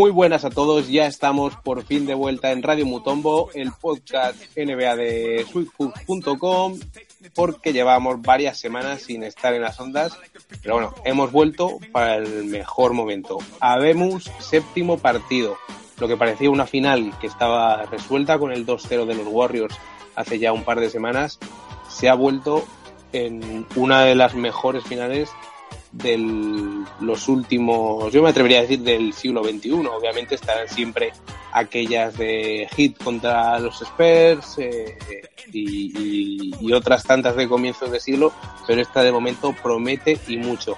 Muy buenas a todos, ya estamos por fin de vuelta en Radio Mutombo, el podcast NBA de sweetfood.com, porque llevamos varias semanas sin estar en las ondas, pero bueno, hemos vuelto para el mejor momento. Habemos séptimo partido, lo que parecía una final que estaba resuelta con el 2-0 de los Warriors hace ya un par de semanas, se ha vuelto en una de las mejores finales de los últimos, yo me atrevería a decir del siglo XXI. Obviamente estarán siempre aquellas de hit contra los Spurs eh, y, y, otras tantas de comienzos de siglo, pero esta de momento promete y mucho.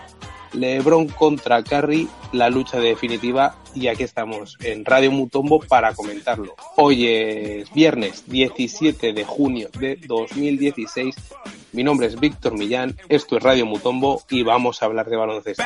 LeBron contra Curry, la lucha definitiva y aquí estamos en Radio Mutombo para comentarlo. Hoy es viernes 17 de junio de 2016 mi nombre es Víctor Millán, esto es Radio Mutombo y vamos a hablar de baloncesto.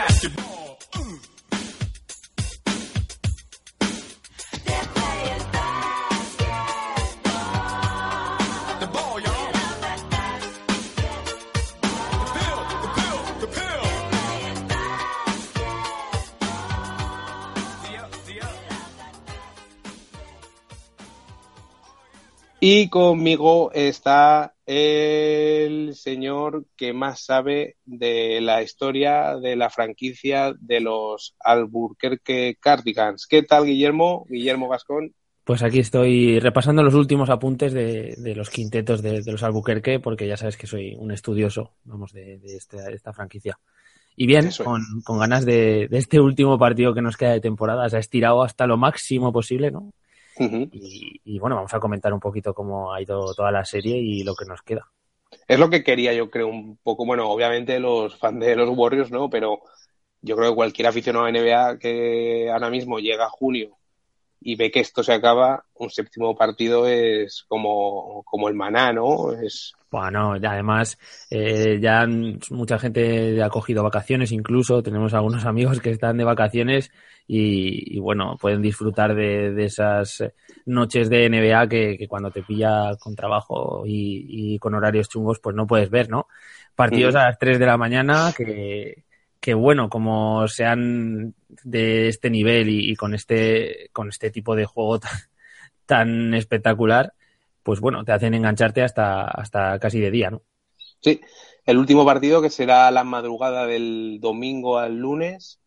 Y conmigo está el señor que más sabe de la historia de la franquicia de los Albuquerque Cardigans. ¿Qué tal, Guillermo? Guillermo Gascón. Pues aquí estoy repasando los últimos apuntes de, los quintetos de, los Albuquerque, porque ya sabes que soy un estudioso, vamos, de, esta, franquicia. Y bien, con, ganas de, este último partido que nos queda de temporada. Se ha estirado hasta lo máximo posible, ¿no? Y, bueno, vamos a comentar un poquito cómo ha ido toda la serie y lo que nos queda. Es lo que quería, yo creo, un poco. Bueno, obviamente los fans de los Warriors, ¿no? Pero yo creo que cualquier aficionado a NBA que ahora mismo llega a junio y ve que esto se acaba, un séptimo partido es como, como el maná, ¿no? Es... Bueno, además eh, ya mucha gente ha cogido vacaciones, incluso tenemos algunos amigos que están de vacaciones y, bueno, pueden disfrutar de, esas noches de NBA que, cuando te pilla con trabajo y, con horarios chungos pues no puedes ver, ¿no? Partidos a las 3 de la mañana que, que bueno, como sean de este nivel y, con este con este tipo de juego tan, espectacular, pues bueno, te hacen engancharte hasta, hasta casi de día, ¿no? Sí, el último partido que será la madrugada del domingo al lunes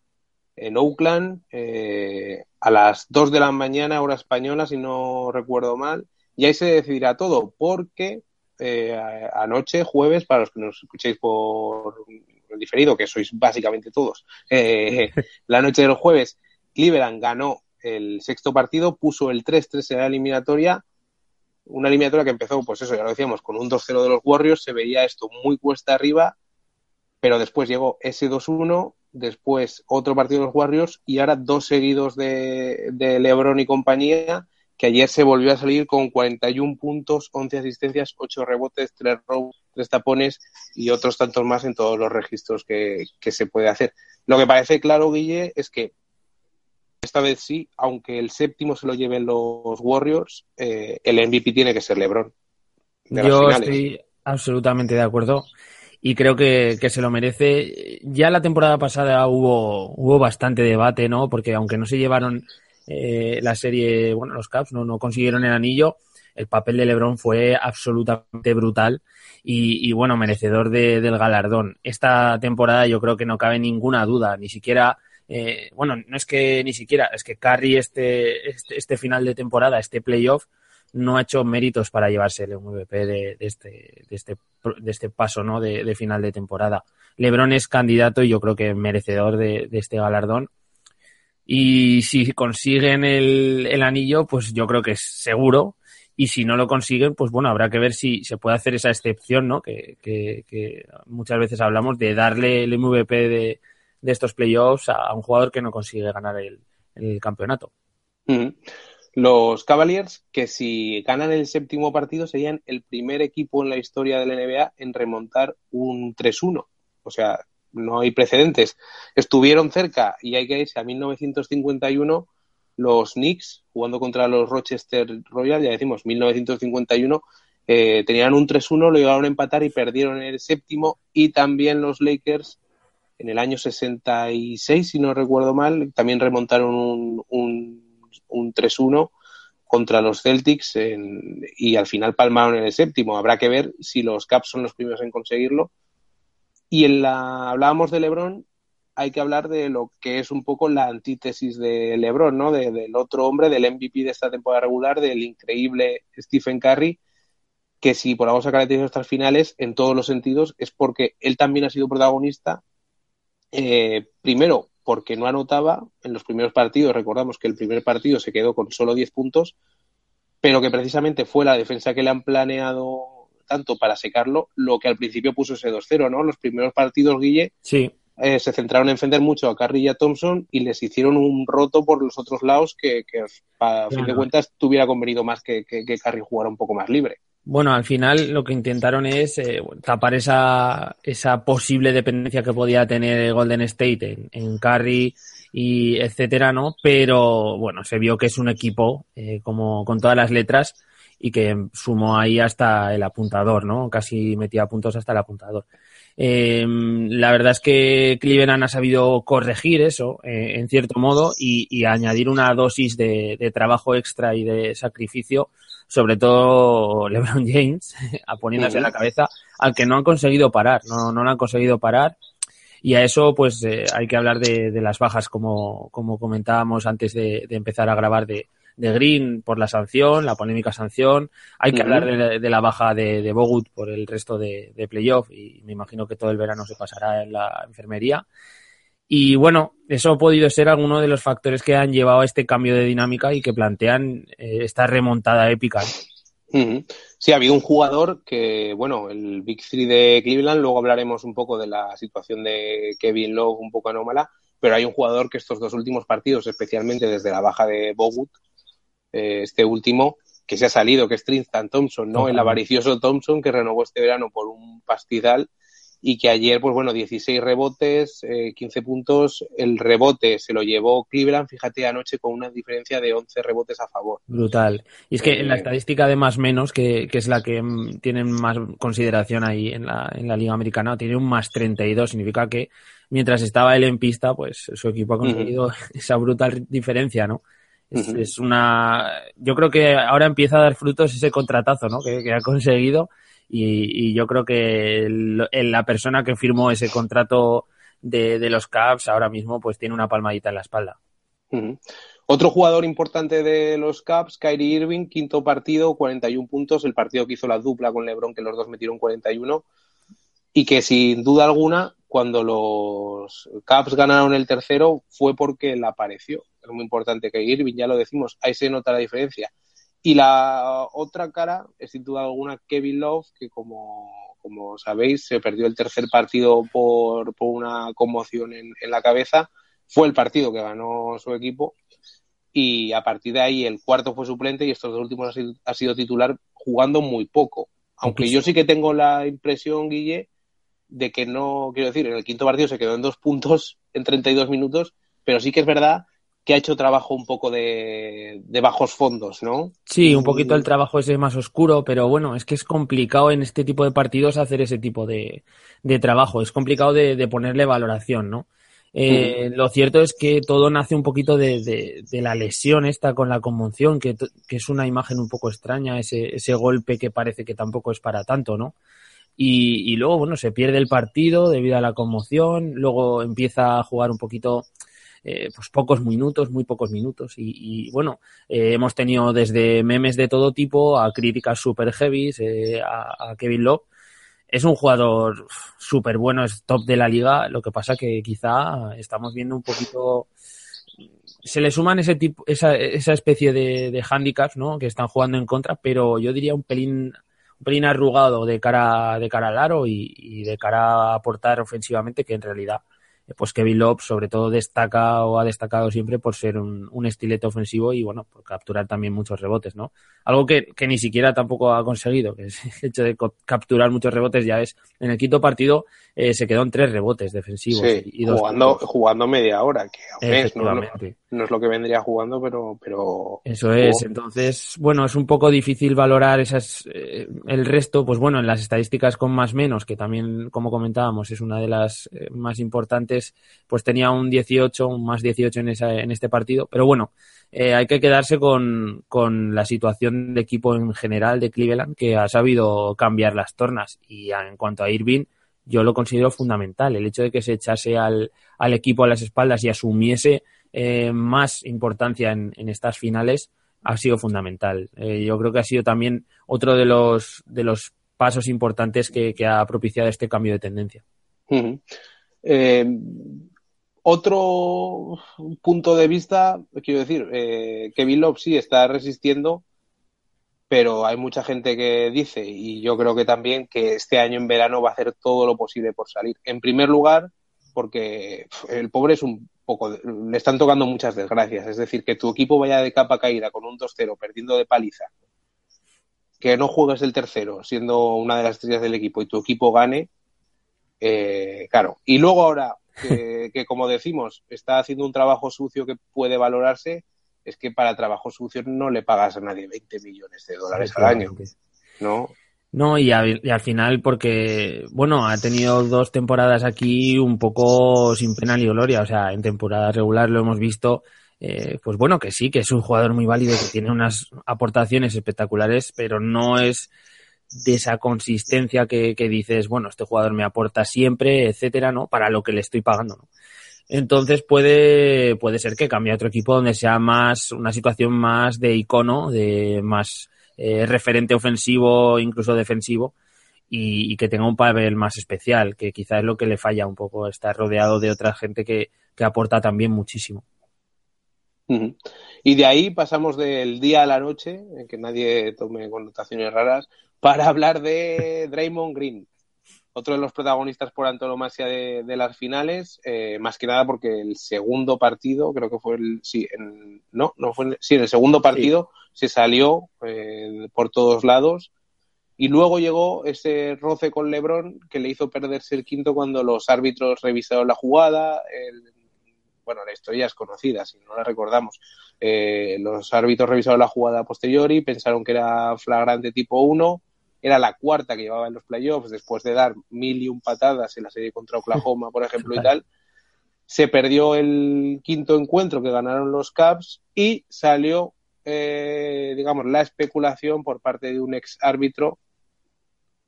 en Oakland eh, a las 2 de la mañana, hora española, si no recuerdo mal, y ahí se decidirá todo, porque eh, anoche, jueves, para los que nos escuchéis por el diferido, que sois básicamente todos, eh, la noche del jueves, Cleveland ganó el sexto partido, puso el 3-3 en la eliminatoria, una eliminatoria que empezó, pues eso, ya lo decíamos, con un 2-0 de los Warriors, se veía esto muy cuesta arriba, pero después llegó ese 2-1 después otro partido de los Warriors y ahora dos seguidos de, LeBron y compañía, que ayer se volvió a salir con 41 puntos, 11 asistencias, 8 rebotes, 3 robos, 3 tapones y otros tantos más en todos los registros que, se puede hacer. Lo que parece claro, Guille, es que esta vez sí, aunque el séptimo se lo lleven los Warriors, eh, el MVP tiene que ser LeBron. Yo estoy absolutamente de acuerdo y creo que, que, se lo merece. Ya la temporada pasada hubo, hubo bastante debate, ¿no? Porque aunque no se llevaron eh, la serie, bueno, los Caps no, no consiguieron el anillo, el papel de LeBron fue absolutamente brutal y, y bueno, merecedor de, del galardón. Esta temporada yo creo que no cabe ninguna duda, ni siquiera. Eh, bueno, no es que ni siquiera, es que Curry este, este, este final de temporada, este playoff, no ha hecho méritos para llevarse el MVP de, este, de, este, de este paso ¿no? de, final de temporada. Lebron es candidato y yo creo que merecedor de, este galardón. Y si consiguen el, anillo, pues yo creo que es seguro. Y si no lo consiguen, pues bueno, habrá que ver si se puede hacer esa excepción, ¿no? Que, muchas veces hablamos de darle el MVP de, estos playoffs a, un jugador que no consigue ganar el, el campeonato. Los Cavaliers, que si ganan el séptimo partido, serían el primer equipo en la historia de la NBA en remontar un 3-1. O sea, no hay precedentes. Estuvieron cerca y hay que irse a 1951 los Knicks jugando contra los Rochester Royals, ya decimos 1951, eh, tenían un 3-1, lo llegaron a empatar y perdieron el séptimo y también los Lakers en el año 66, si no recuerdo mal, también remontaron un, un, 3-1 contra los Celtics y al final palmaron en el séptimo. Habrá que ver si los Caps son los primeros en conseguirlo. Y en la hablábamos de LeBron, hay que hablar de lo que es un poco la antítesis de LeBron, ¿no? del otro hombre, del MVP de esta temporada regular, del increíble Stephen Curry, que si por algo se ha caracterizado hasta finales, en todos los sentidos, es porque él también ha sido protagonista eh, primero, porque no anotaba en los primeros partidos. Recordamos que el primer partido se quedó con solo 10 puntos, pero que precisamente fue la defensa que le han planeado tanto para secarlo, lo que al principio puso ese 2-0, ¿no? Los primeros partidos, Guille, sí. Eh, se centraron en defender mucho a Curry y a Thompson y les hicieron un roto por los otros lados que, a fin de cuentas, tuviera convenido más que, que, que Curry jugara un poco más libre. Bueno, al final lo que intentaron es eh, tapar esa, esa posible dependencia que podía tener Golden State en, en Curry y etcétera, ¿no? Pero bueno, se vio que es un equipo eh, como con todas las letras y que sumó ahí hasta el apuntador, ¿no? Casi metía puntos hasta el apuntador. Eh, la verdad es que Cleveland ha sabido corregir eso, eh, en cierto modo, y, y, añadir una dosis de, de trabajo extra y de sacrificio sobre todo LeBron James, a poniéndose en la cabeza, al que no han conseguido parar, no, no lo han conseguido parar. Y a eso, pues, eh, hay que hablar de, de, las bajas, como, como comentábamos antes de, de empezar a grabar, de, de, Green por la sanción, la polémica sanción. Hay que hablar de, de, la baja de, de Bogut por el resto de, de playoff y me imagino que todo el verano se pasará en la enfermería. Y bueno, eso ha podido ser alguno de los factores que han llevado a este cambio de dinámica y que plantean eh, esta remontada épica. Sí, ha habido un jugador que, bueno, el Big Three de Cleveland, luego hablaremos un poco de la situación de Kevin Love un poco anómala, pero hay un jugador que estos dos últimos partidos, especialmente desde la baja de Bogut, eh, este último, que se ha salido, que es Tristan Thompson, ¿no? El avaricioso Thompson que renovó este verano por un pastizal y que ayer, pues bueno, 16 rebotes, eh, 15 puntos. El rebote se lo llevó Cleveland, fíjate, anoche con una diferencia de 11 rebotes a favor. Brutal. Y es que en la eh, estadística de más menos, que, que es la que tienen más consideración ahí en la, en la Liga Americana, tiene un más 32. Significa que mientras estaba él en pista, pues su equipo ha conseguido esa brutal diferencia, ¿no? Es, es, una. Yo creo que ahora empieza a dar frutos ese contratazo, ¿no? Que, que ha conseguido y, y yo creo que el, la persona que firmó ese contrato de, de, los Caps ahora mismo pues tiene una palmadita en la espalda. Uh -huh. Otro jugador importante de los Caps, Kyrie Irving, quinto partido, 41 puntos, el partido que hizo la dupla con LeBron, que los dos metieron 41, y que sin duda alguna, cuando los Caps ganaron el tercero, fue porque él apareció. Es muy importante que Irving, ya lo decimos, ahí se nota la diferencia. Y la otra cara es sin duda alguna Kevin Love, que como, como sabéis se perdió el tercer partido por, por una conmoción en, en, la cabeza. Fue el partido que ganó su equipo y a partir de ahí el cuarto fue suplente y estos dos últimos ha sido, ha sido titular jugando muy poco. Aunque yo sí que tengo la impresión, Guille, de que no, quiero decir, en el quinto partido se quedó en dos puntos en 32 minutos, pero sí que es verdad que ha hecho trabajo un poco de, de, bajos fondos, ¿no? Sí, un poquito el trabajo ese más oscuro, pero bueno, es que es complicado en este tipo de partidos hacer ese tipo de, de trabajo, es complicado de, de ponerle valoración, ¿no? Eh, mm. Lo cierto es que todo nace un poquito de, la lesión esta con la conmoción, que, que, es una imagen un poco extraña, ese, ese golpe que parece que tampoco es para tanto, ¿no? Y, y luego, bueno, se pierde el partido debido a la conmoción, luego empieza a jugar un poquito eh, pues pocos minutos, muy pocos minutos. Y, y bueno, eh, hemos tenido desde memes de todo tipo a críticas super heavy, eh, a, Kevin Love. Es un jugador súper bueno, es top de la liga. Lo que pasa que quizá estamos viendo un poquito. Se le suman ese tipo, esa, esa especie de, de handicaps, ¿no? Que están jugando en contra, pero yo diría un pelín, un pelín arrugado de cara, de cara al aro y, y de cara a aportar ofensivamente, que en realidad pues Kevin Love sobre todo destaca o ha destacado siempre por ser un, un estilete ofensivo y bueno, por capturar también muchos rebotes, ¿no? Algo que, que, ni siquiera tampoco ha conseguido, que es el hecho de capturar muchos rebotes ya es, en el quinto partido eh, se quedó en tres rebotes defensivos. Sí, y, y dos jugando, jugando media hora, que a mes, ¿no? no es lo que vendría jugando, pero... pero Eso es, entonces, bueno, es un poco difícil valorar esas, eh, el resto, pues bueno, en las estadísticas con más menos, que también, como comentábamos, es una de las eh, más importantes, pues tenía un 18, un más 18 en, esa, en este partido, pero bueno, eh, hay que quedarse con, con la situación de equipo en general de Cleveland, que ha sabido cambiar las tornas, y en cuanto a Irving, yo lo considero fundamental, el hecho de que se echase al, al equipo a las espaldas y asumiese eh, más importancia en, estas finales ha sido fundamental. Eh, yo creo que ha sido también otro de los, de los pasos importantes que, ha propiciado este cambio de tendencia. Eh, otro punto de vista, quiero decir, Kevin Love sí está resistiendo, pero hay mucha gente que dice, y yo creo que también, que este año en verano va a hacer todo lo posible por salir. En primer lugar, porque el pobre es un le están tocando muchas desgracias. Es decir, que tu equipo vaya de capa caída con un 2-0, perdiendo de paliza, que no juegues el tercero, siendo una de las estrellas del equipo, y tu equipo gane, eh, claro. Y luego ahora, que, como decimos, está haciendo un trabajo sucio que puede valorarse, es que para trabajo sucio no le pagas a nadie 20 millones de dólares al año. ¿No? No, y, al final porque, bueno, ha tenido dos temporadas aquí un poco sin pena ni gloria. O sea, en temporada regular lo hemos visto, eh, pues bueno, que sí, que es un jugador muy válido, que tiene unas aportaciones espectaculares, pero no es de esa consistencia que, que dices, bueno, este jugador me aporta siempre, etcétera, ¿no? Para lo que le estoy pagando, ¿no? Entonces puede, puede ser que cambie a otro equipo donde sea más, una situación más de icono, de más, eh, referente ofensivo, incluso defensivo, y, que tenga un papel más especial, que quizás es lo que le falla un poco, estar rodeado de otra gente que, aporta también muchísimo. Y de ahí pasamos del día a la noche, en que nadie tome connotaciones raras, para hablar de Draymond Green, otro de los protagonistas por antonomasia de, las finales, eh, más que nada porque el segundo partido, creo que fue el, sí, en, no, no fue, sí, en el segundo partido se salió eh, por todos lados y luego llegó ese roce con Lebron que le hizo perderse el quinto cuando los árbitros revisaron la jugada. bueno, la historia es conocida, si no la recordamos. Eh, los árbitros revisaron la jugada posterior y pensaron que era flagrante tipo 1. Era la cuarta que llevaba en los playoffs después de dar mil y un patadas en la serie contra Oklahoma, por ejemplo, y tal. Se perdió el quinto encuentro que ganaron los Cavs y salió eh, digamos, la especulación por parte de un ex árbitro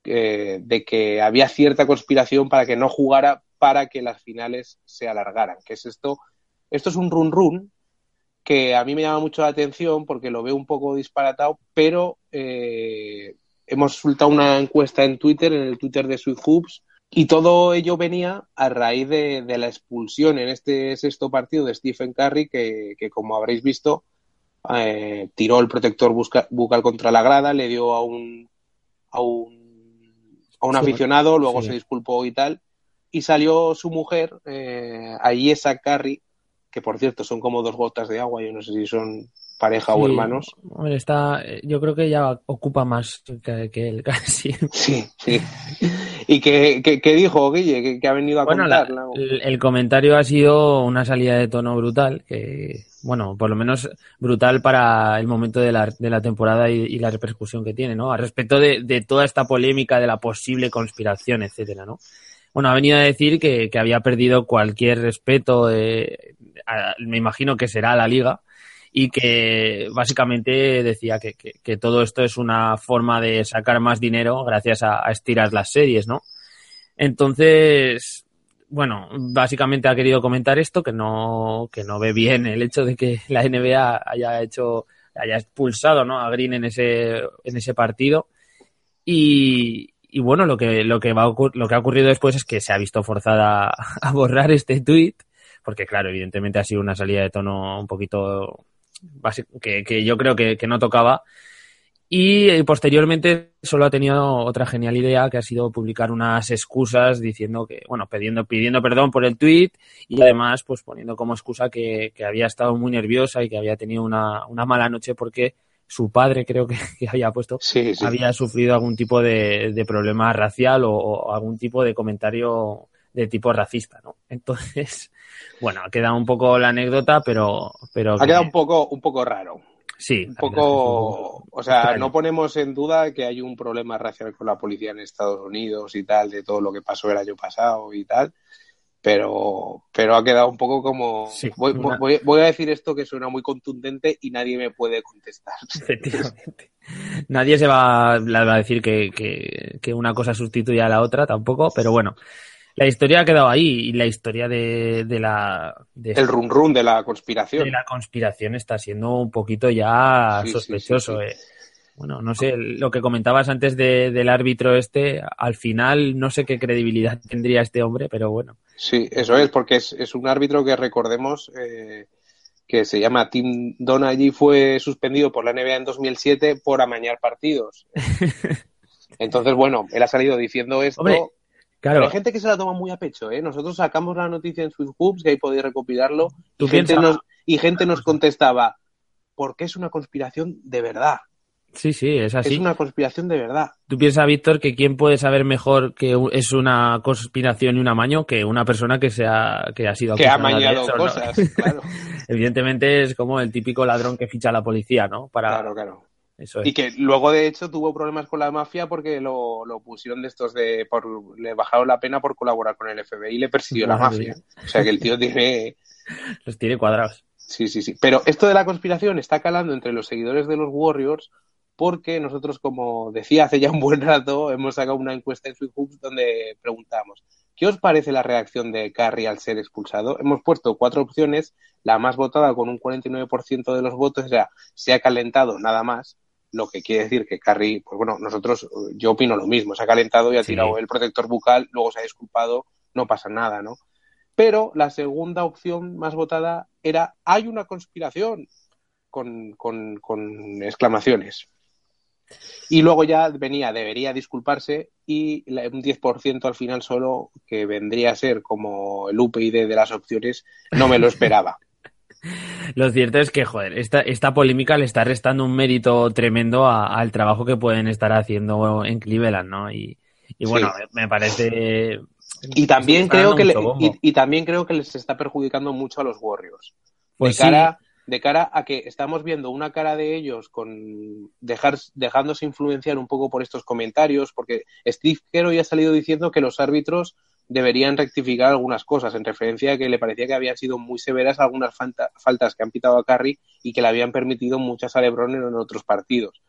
eh, de que había cierta conspiración para que no jugara para que las finales se alargaran. ¿Qué es esto? Esto es un run run que a mí me llama mucho la atención porque lo veo un poco disparatado, pero eh, hemos soltado una encuesta en Twitter, en el Twitter de Sweet Hoops, y todo ello venía a raíz de, la expulsión en este sexto partido de Stephen Curry, que como habréis visto, eh, tiró el protector bucal contra la grada, le dio a un, a un, a un aficionado, luego se disculpó y tal, y salió su mujer, eh, esa Carry, que por cierto son como dos gotas de agua, yo no sé si son pareja o hermanos. está, yo creo que ella ocupa más que, él casi. Sí, sí. ¿Y qué, dijo Guille? que ha venido a bueno, contar? el, comentario ha sido una salida de tono brutal, que, bueno, por lo menos brutal para el momento de la, de la temporada y, la repercusión que tiene, ¿no? Al respecto de, de, toda esta polémica de la posible conspiración, etcétera, ¿no? Bueno, ha venido a decir que, que había perdido cualquier respeto, me imagino que será la liga, y que básicamente decía que, que, todo esto es una forma de sacar más dinero gracias a, a estirar las series, ¿no? Entonces, bueno, básicamente ha querido comentar esto, que no, que no ve bien el hecho de que la NBA haya hecho, haya expulsado ¿no? a Green en ese, en ese partido. Y, bueno, lo que, lo que va lo que ha ocurrido después es que se ha visto forzada a, borrar este tweet, porque claro, evidentemente ha sido una salida de tono un poquito que, que yo creo que, que no tocaba. Y eh, posteriormente solo ha tenido otra genial idea que ha sido publicar unas excusas diciendo que, bueno, pidiendo, pidiendo perdón por el tweet y además pues poniendo como excusa que, había estado muy nerviosa y que había tenido una, una mala noche porque su padre creo que, había puesto había sufrido algún tipo de, de problema racial o, algún tipo de comentario de tipo racista, ¿no? Entonces, bueno, ha quedado un poco la anécdota, pero... pero ha quedado un poco, un poco raro. Sí. Un poco, o sea, no ponemos en duda que hay un problema racial con la policía en Estados Unidos y tal, de todo lo que pasó el año pasado y tal, pero, pero ha quedado un poco como... voy, a decir esto que suena muy contundente y nadie me puede contestar. Efectivamente. nadie se va, a decir que, que, una cosa sustituya a la otra tampoco, pero bueno, la historia ha quedado ahí y la historia de, de la... el run run de la conspiración. De la conspiración está siendo un poquito ya sospechoso. eh. Bueno, no sé, lo que comentabas antes del árbitro este, al final no sé qué credibilidad tendría este hombre, pero bueno. Sí, eso es, porque es, es un árbitro que recordemos eh, que se llama Tim Donaghy, fue suspendido por la NBA en 2007 por amañar partidos. Entonces, bueno, él ha salido diciendo esto. Claro. hay gente que se la toma muy a pecho, ¿eh? Nosotros sacamos la noticia en Sweet Hoops, que ahí podéis recopilarlo, y gente, nos, y gente nos contestaba, porque es una conspiración de verdad. Sí, sí, es así. Es una conspiración de verdad. Tú piensas, Víctor, que quién puede saber mejor que es una conspiración y un amaño que una persona que, se ha, que ha sido Que ha amañado cosas, claro. Evidentemente es como el típico ladrón que ficha a la policía, ¿no? Para... Claro, claro. Y que luego, de hecho, tuvo problemas con la mafia porque lo, pusieron de estos de. Por, le bajaron la pena por colaborar con el FBI y le persiguió la mafia. O sea que el tío tiene. Los tiene cuadrados. Sí, sí, sí. Pero esto de la conspiración está calando entre los seguidores de los Warriors porque nosotros, como decía hace ya un buen rato, hemos sacado una encuesta en Sweet Hoops donde preguntamos ¿qué os parece la reacción de Carrie al ser expulsado? Hemos puesto cuatro opciones, la más votada con un 49% de los votos, sea, se ha calentado nada más, lo que quiere decir que Carrie, pues bueno, nosotros, yo opino lo mismo, se ha calentado y ha tirado el protector bucal, luego se ha disculpado, no pasa nada, ¿no? Pero la segunda opción más votada era hay una conspiración con, con, con exclamaciones. Y luego ya venía, debería disculparse y un 10% al final solo, que vendría a ser como el UPyD de las opciones, no me lo esperaba. Lo cierto es que, joder, esta, esta polémica le está restando un mérito tremendo al trabajo que pueden estar haciendo en Cleveland, ¿no? Y, bueno, me parece. Y también, creo que y, también creo que les está perjudicando mucho a los Warriors. Pues de cara, de cara a que estamos viendo una cara de ellos con dejar, dejándose influenciar un poco por estos comentarios, porque Steve Kerr ya ha salido diciendo que los árbitros deberían rectificar algunas cosas, en referencia a que le parecía que habían sido muy severas algunas faltas que han pitado a Carry y que le habían permitido muchas a LeBron en otros partidos.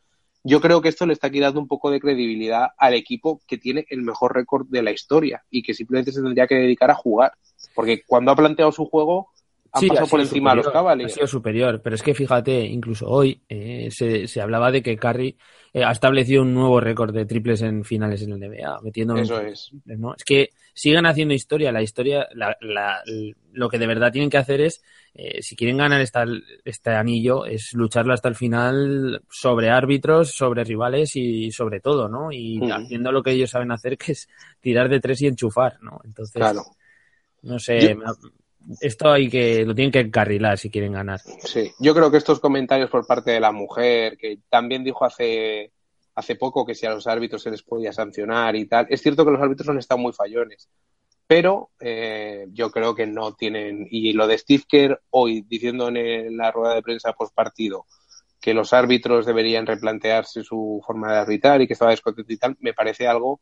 Yo creo que esto le está quitando un poco de credibilidad al equipo que tiene el mejor récord de la historia y que simplemente se tendría que dedicar a jugar. Porque cuando ha planteado su juego, han pasado por encima de los Cavaliers. Ha sido superior, pero es que fíjate, incluso hoy eh, se, se, hablaba de que Curry eh, ha establecido un nuevo récord de triples en finales en el NBA, metiendo. Eso es. ¿no? Es que sigan haciendo historia. La historia, la, la, lo que de verdad tienen que hacer es, eh, si quieren ganar esta, este anillo, es lucharlo hasta el final sobre árbitros, sobre rivales y sobre todo, ¿no? Y haciendo lo que ellos saben hacer, que es tirar de tres y enchufar, ¿no? Entonces. Claro. No sé, esto hay que lo tienen que encarrilar si quieren ganar. Sí, yo creo que estos comentarios por parte de la mujer, que también dijo hace, hace poco que si a los árbitros se les podía sancionar y tal, es cierto que los árbitros han estado muy fallones, pero eh, yo creo que no tienen, y lo de Steve Kerr hoy diciendo en la rueda de prensa post partido que los árbitros deberían replantearse su forma de arbitrar y que estaba descontento y tal, me parece algo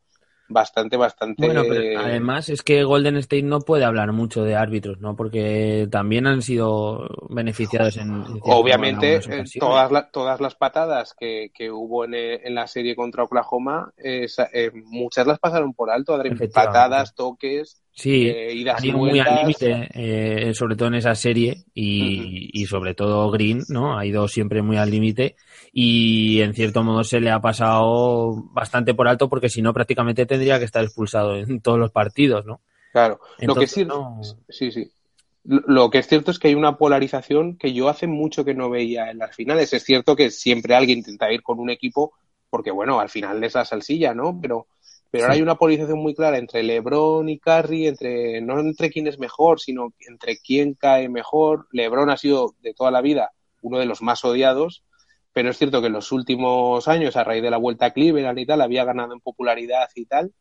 bastante, bastante. Bueno, pero además es que Golden State no puede hablar mucho de árbitros, ¿no? Porque también han sido beneficiados en. Obviamente, eh, todas, todas las patadas que, que hubo en, eh, en, la serie contra Oklahoma, eh, muchas las pasaron por alto, patadas, toques. Sí, eh, han ido muy al límite, sobre todo en esa serie, y, y sobre todo Green, ¿no? Ha ido siempre muy al límite y en cierto modo se le ha pasado bastante por alto porque si no prácticamente tendría que estar expulsado en todos los partidos, ¿no? Claro, lo que sí, sí, sí. Lo que es cierto es que hay una polarización que yo hace mucho que no veía en las finales. Es cierto que siempre alguien intenta ir con un equipo porque, bueno, al final es la salsilla, ¿no? Pero, pero ahora hay una polarización muy clara entre LeBron y Curry, entre, no entre quién es mejor, sino entre quién cae mejor. LeBron ha sido de toda la vida uno de los más odiados pero es cierto que en los últimos años, a raíz de la vuelta a Cleveland y tal, había ganado en popularidad y tal.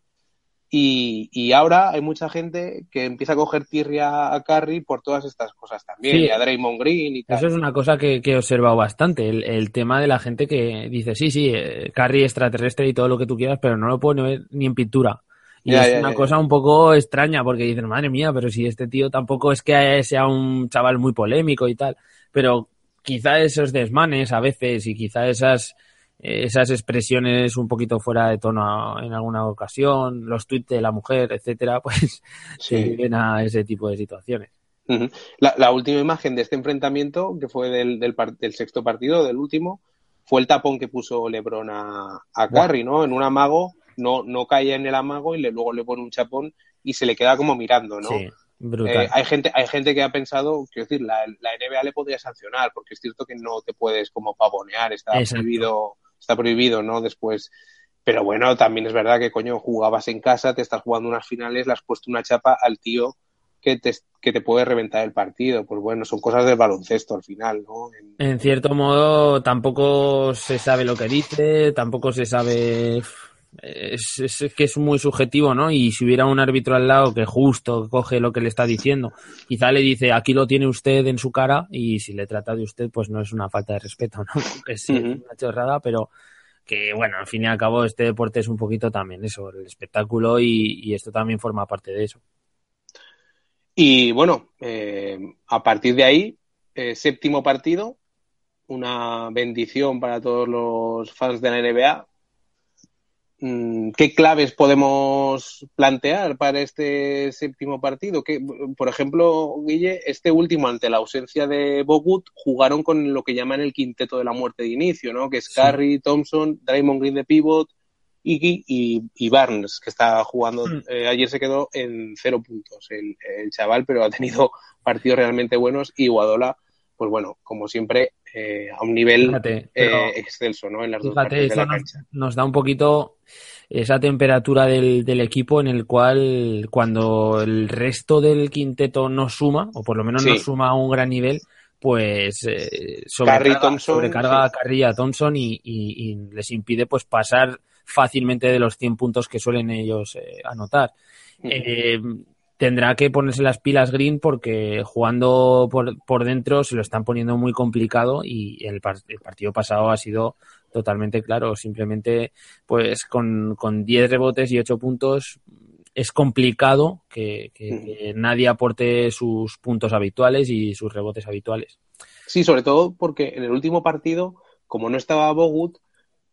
Y, ahora hay mucha gente que empieza a coger tirria a Curry por todas estas cosas también, y a Draymond Green y tal. Eso es una cosa que, he observado bastante, el, tema de la gente que dice, sí, sí, eh, Curry extraterrestre y todo lo que tú quieras, pero no lo puedo ver ni en pintura. Y es una cosa un poco extraña porque dicen, madre mía, pero si este tío tampoco es que sea un chaval muy polémico y tal, pero quizá esos desmanes a veces y quizá esas esas expresiones un poquito fuera de tono en alguna ocasión, los tweets de la mujer, etcétera, pues se viven a ese tipo de situaciones. la, última imagen de este enfrentamiento, que fue del, del, sexto partido, del último, fue el tapón que puso Lebron a, a Curry, ¿no? En un amago, no, no cae en el amago y luego le pone un chapón y se le queda como mirando, ¿no? Sí. Eh, hay gente hay gente que ha pensado, quiero decir, la, la, NBA le podría sancionar, porque es cierto que no te puedes como pavonear, está prohibido está prohibido, ¿no? Después, pero bueno, también es verdad que, coño, jugabas en casa, te estás jugando unas finales, le has puesto una chapa al tío que te, que te puede reventar el partido. Pues bueno, son cosas del baloncesto al final, ¿no? En... cierto modo, tampoco se sabe lo que dice, tampoco se sabe. Es, es, que es muy subjetivo, ¿no? Y si hubiera un árbitro al lado que justo coge lo que le está diciendo, quizá le dice, aquí lo tiene usted en su cara, y si le trata de usted, pues no es una falta de respeto, ¿no? Es una chorrada, pero que bueno, al fin y al cabo este deporte es un poquito también eso, el espectáculo y, esto también forma parte de eso. Y bueno, eh, a partir de ahí, eh, séptimo partido, una bendición para todos los fans de la NBA, ¿Qué claves podemos plantear para este séptimo partido? Que, por ejemplo, Guille, este último, ante la ausencia de Bogut, jugaron con lo que llaman el quinteto de la muerte de inicio, ¿no? Que es Curry, Thompson, Draymond Green de pivot, Iggy y, Barnes, que está jugando. Hmm. Eh, ayer se quedó en cero puntos el, chaval, pero ha tenido partidos realmente buenos y Guadola, pues bueno, como siempre, eh, a un nivel eh, excelso, ¿no? En las dos partes de la cancha. Nos, da un poquito esa temperatura del, equipo en el cual cuando el resto del quinteto no suma, o por lo menos no suma a un gran nivel, pues eh, sobrecarga, a Carry a Thompson y, les impide pues pasar fácilmente de los 100 puntos que suelen ellos anotar. Eh, tendrá que ponerse las pilas Green porque jugando por, por dentro se lo están poniendo muy complicado y el, el partido pasado ha sido totalmente claro. Simplemente, pues con, con 10 rebotes y 8 puntos es complicado que, nadie aporte sus puntos habituales y sus rebotes habituales. Sí, sobre todo porque en el último partido, como no estaba Bogut,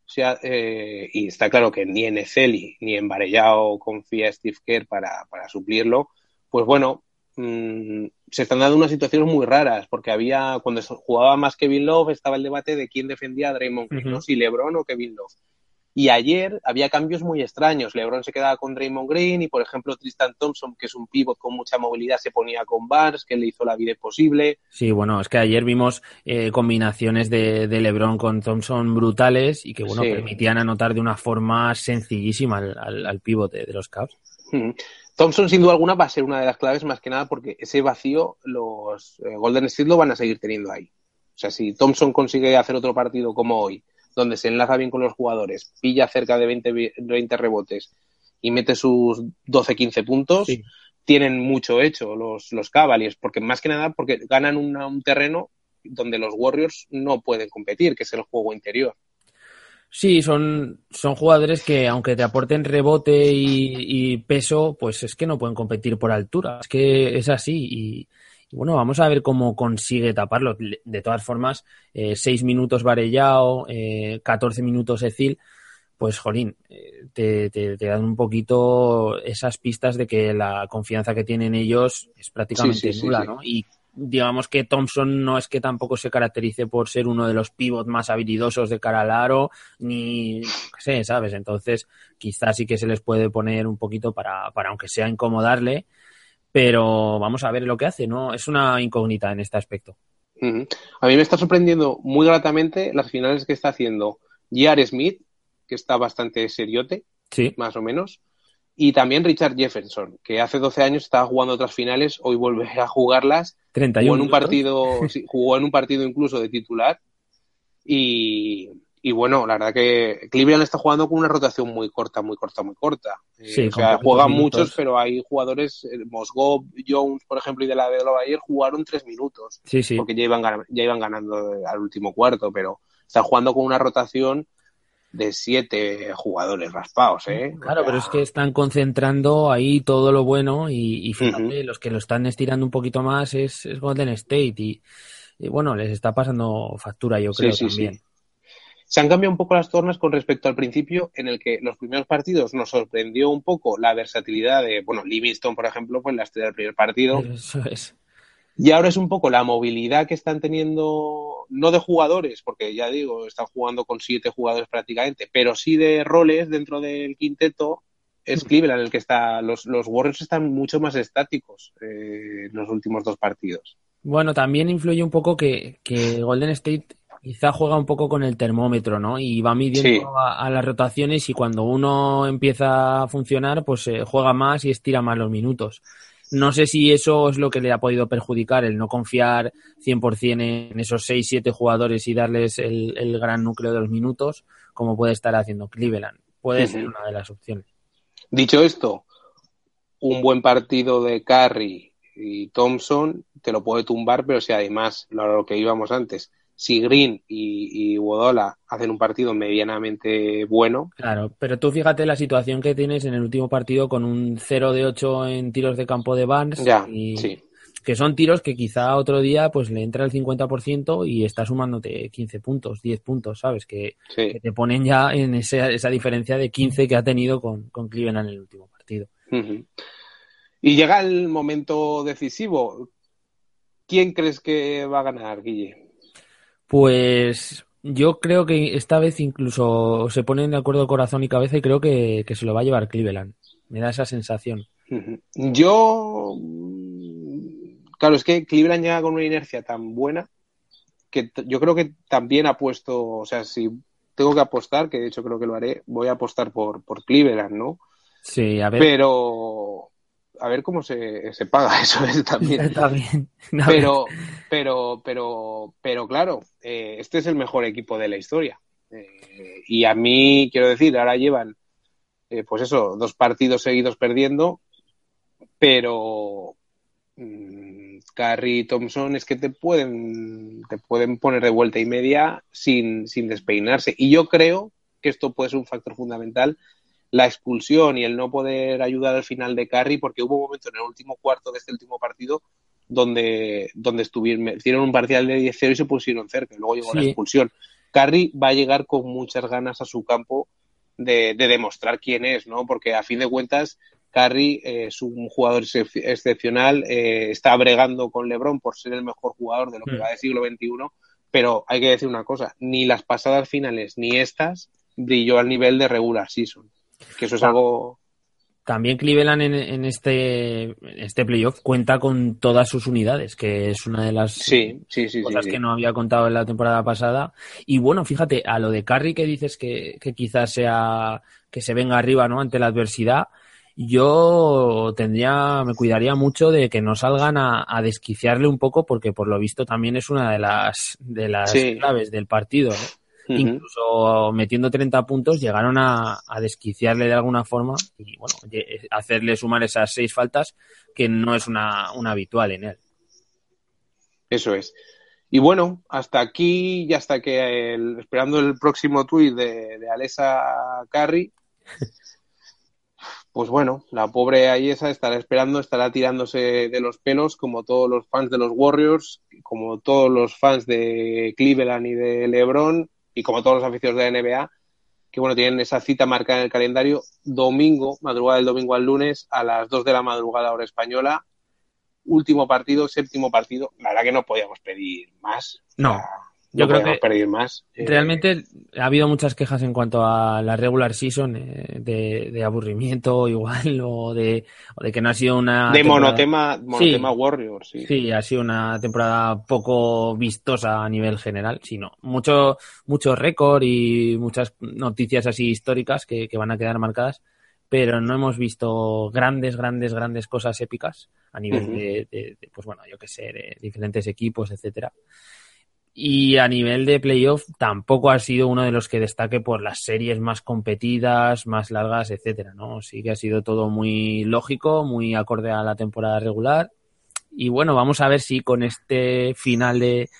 o sea, eh, y está claro que ni en Ezeli ni en Varellao confía Steve Kerr para, para suplirlo, pues bueno, Mm, se están dando unas situaciones muy raras, porque había, cuando jugaba más Kevin Love, estaba el debate de quién defendía a Draymond Green, si LeBron o Kevin Love. Y ayer había cambios muy extraños. LeBron se quedaba con Draymond Green y, por ejemplo, Tristan Thompson, que es un pivot con mucha movilidad, se ponía con Barnes, que le hizo la vida imposible. Sí, bueno, es que ayer vimos eh, combinaciones de, LeBron con Thompson brutales y que, bueno, permitían anotar de una forma sencillísima al, al, de, los Cavs. Thompson, sin duda alguna, va a ser una de las claves más que nada porque ese vacío los eh, Golden State lo van a seguir teniendo ahí. O sea, si Thompson consigue hacer otro partido como hoy, donde se enlaza bien con los jugadores, pilla cerca de 20, 20 rebotes y mete sus 12-15 puntos, tienen mucho hecho los, los Cavaliers, porque más que nada porque ganan un terreno donde los Warriors no pueden competir, que es el juego interior. Sí, son, son jugadores que aunque te aporten rebote y, peso, pues es que no pueden competir por altura. Es que es así y, bueno, vamos a ver cómo consigue taparlo. De todas formas, eh, seis minutos Varellao, eh, 14 minutos Ecil, pues jolín, eh, te, te, dan un poquito esas pistas de que la confianza que tienen ellos es prácticamente nula, ¿no? Y digamos que Thompson no es que tampoco se caracterice por ser uno de los pivots más habilidosos de cara al aro, ni qué sé, ¿sabes? Entonces, quizás sí que se les puede poner un poquito para, para aunque sea incomodarle, pero vamos a ver lo que hace, ¿no? Es una incógnita en este aspecto. A mí me está sorprendiendo muy gratamente las finales que está haciendo J.R. Smith, que está bastante seriote, sí. más o menos, y también Richard Jefferson, que hace 12 años estaba jugando otras finales, hoy vuelve a jugarlas. 31 jugó en un partido, jugó en un partido incluso de titular. Y, y bueno, la verdad que Cleveland está jugando con una rotación muy corta, muy corta, muy corta. Eh, o sea, juegan muchos, pero hay jugadores, eh, Mosgov, Jones, por ejemplo, y de la de ayer jugaron tres minutos. Sí, sí. Porque ya iban, ya iban ganando al último cuarto, pero están jugando con una rotación de siete jugadores raspados, ¿eh? Claro, pero es que están concentrando ahí todo lo bueno y, fíjate, los que lo están estirando un poquito más es, Golden State y, bueno, les está pasando factura, yo creo, también. Se han cambiado un poco las tornas con respecto al principio, en el que los primeros partidos nos sorprendió un poco la versatilidad de, bueno, Livingston, por ejemplo, fue la estrella del primer partido. Eso es. Y ahora es un poco la movilidad que están teniendo, no de jugadores, porque ya digo, están jugando con siete jugadores prácticamente, pero sí de roles dentro del quinteto. Es mm. Cleveland el que está. Los, los Warriors están mucho más estáticos eh, en los últimos dos partidos. Bueno, también influye un poco que, que Golden State quizá juega un poco con el termómetro, ¿no? Y va midiendo a, las rotaciones y cuando uno empieza a funcionar, pues eh, juega más y estira más los minutos. No sé si eso es lo que le ha podido perjudicar, el no confiar 100% en esos 6-7 jugadores y darles el, gran núcleo de los minutos, como puede estar haciendo Cleveland. Puede ser una de las opciones. Dicho esto, un buen partido de Curry y Thompson te lo puede tumbar, pero si además, lo que íbamos antes, si Green y, y Wodola hacen un partido medianamente bueno. Claro, pero tú fíjate la situación que tienes en el último partido con un 0 de 8 en tiros de campo de Barnes. Ya, sí. Que son tiros que quizá otro día pues le entra el 50% y está sumándote 15 puntos, 10 puntos, ¿sabes? Que, te ponen ya en esa, esa, diferencia de 15 que ha tenido con, con Cleveland en el último partido. Y llega el momento decisivo. ¿Quién crees que va a ganar, Guille? Pues yo creo que esta vez incluso se ponen de acuerdo corazón y cabeza y creo que, se lo va a llevar Cleveland. Me da esa sensación. Yo, claro, es que Cleveland llega con una inercia tan buena que yo creo que también ha puesto, o sea, si tengo que apostar, que de hecho creo que lo haré, voy a apostar por, por Cleveland, ¿no? Sí, a ver. Pero a ver cómo se, se paga eso también. también. pero, pero, pero, pero claro, eh, este es el mejor equipo de la historia. Eh, y a mí, quiero decir, ahora llevan, eh, pues eso, dos partidos seguidos perdiendo, pero mmm, y Thompson es que te pueden, te pueden poner de vuelta y media sin, sin despeinarse. Y yo creo que esto puede ser un factor fundamental la expulsión y el no poder ayudar al final de Carry, porque hubo un momento en el último cuarto de este último partido donde, donde estuvieron, hicieron un parcial de 10-0 y se pusieron cerca, y luego llegó la expulsión. Carry va a llegar con muchas ganas a su campo de, demostrar quién es, ¿no? Porque a fin de cuentas, Carry es un jugador excepcional, eh, está bregando con LeBron por ser el mejor jugador de lo que hmm. va del siglo XXI, pero hay que decir una cosa, ni las pasadas finales ni estas brilló al nivel de regular season. Que eso es algo. También Cleveland en, este, este playoff cuenta con todas sus unidades, que es una de las cosas que no había contado en la temporada pasada. Y bueno, fíjate, a lo de Curry que dices que, quizás sea que se venga arriba ¿no? ante la adversidad, yo tendría, me cuidaría mucho de que no salgan a, desquiciarle un poco, porque por lo visto también es una de las, de las claves del partido. ¿no? Incluso metiendo 30 puntos llegaron a, desquiciarle de alguna forma y bueno, hacerle sumar esas seis faltas que no es una, habitual en él. Eso es. Y bueno, hasta aquí y hasta que esperando el próximo tuit de, de Alessa Carri, pues bueno, la pobre Ayesa estará esperando, estará tirándose de los pelos como todos los fans de los Warriors, como todos los fans de Cleveland y de LeBron y como todos los aficionados de la NBA, que bueno, tienen esa cita marcada en el calendario, domingo, madrugada del domingo al lunes, a las 2 de la madrugada hora española, último partido, séptimo partido, la verdad que no podíamos pedir más. No. Yo creo que pedir más. Eh, realmente ha habido muchas quejas en cuanto a la regular season eh, de, aburrimiento igual o de, de que no ha sido una... De monotema, monotema Warriors, sí. Sí, ha sido una temporada poco vistosa a nivel general, sino mucho, mucho récord y muchas noticias así históricas que, van a quedar marcadas, pero no hemos visto grandes, grandes, grandes cosas épicas a nivel de, pues bueno, yo qué sé, de diferentes equipos, etcétera. Y a nivel de playoff tampoco ha sido uno de los que destaque por las series más competidas, más largas, etcétera, ¿no? Sí que ha sido todo muy lógico, muy acorde a la temporada regular. Y bueno, vamos a ver si con este final de,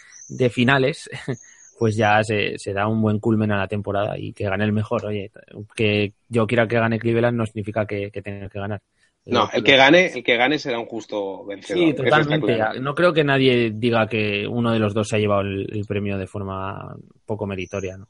finales, pues ya se, da un buen culmen a la temporada y que gane el mejor. Oye, que yo quiera que gane Cleveland no significa que tenga que ganar. No, el que gane, el que gane será un justo vencedor. Sí, totalmente. No creo que nadie diga que uno de los dos se ha llevado el, premio de forma poco meritoria, ¿no?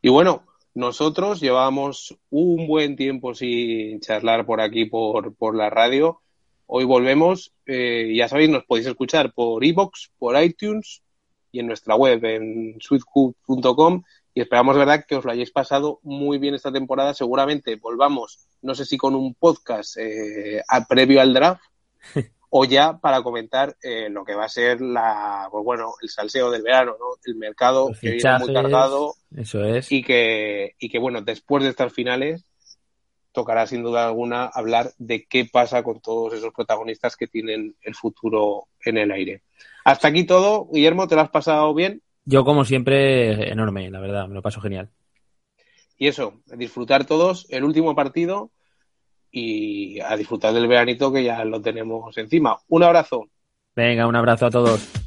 Y bueno, nosotros llevamos un buen tiempo sin charlar por aquí por, por la radio. Hoy volvemos. Eh, ya sabéis, nos podéis escuchar por iBox, por iTunes y en nuestra web en sweetcook.com y esperamos, verdad, que os lo hayáis pasado muy bien esta temporada. Seguramente volvamos, no sé si con un podcast eh, previo al draft o ya para comentar eh, lo que va a ser la, pues bueno, el salseo del verano, ¿no? El mercado que viene muy cargado. Eso es. Y que, y que, bueno, después de estas finales tocará sin duda alguna hablar de qué pasa con todos esos protagonistas que tienen el futuro en el aire. Hasta aquí todo. Guillermo, ¿te lo has pasado bien? Yo, como siempre, enorme, la verdad, me lo paso genial. Y eso, disfrutar todos el último partido y a disfrutar del veranito que ya lo tenemos encima. Un abrazo. Venga, un abrazo a todos.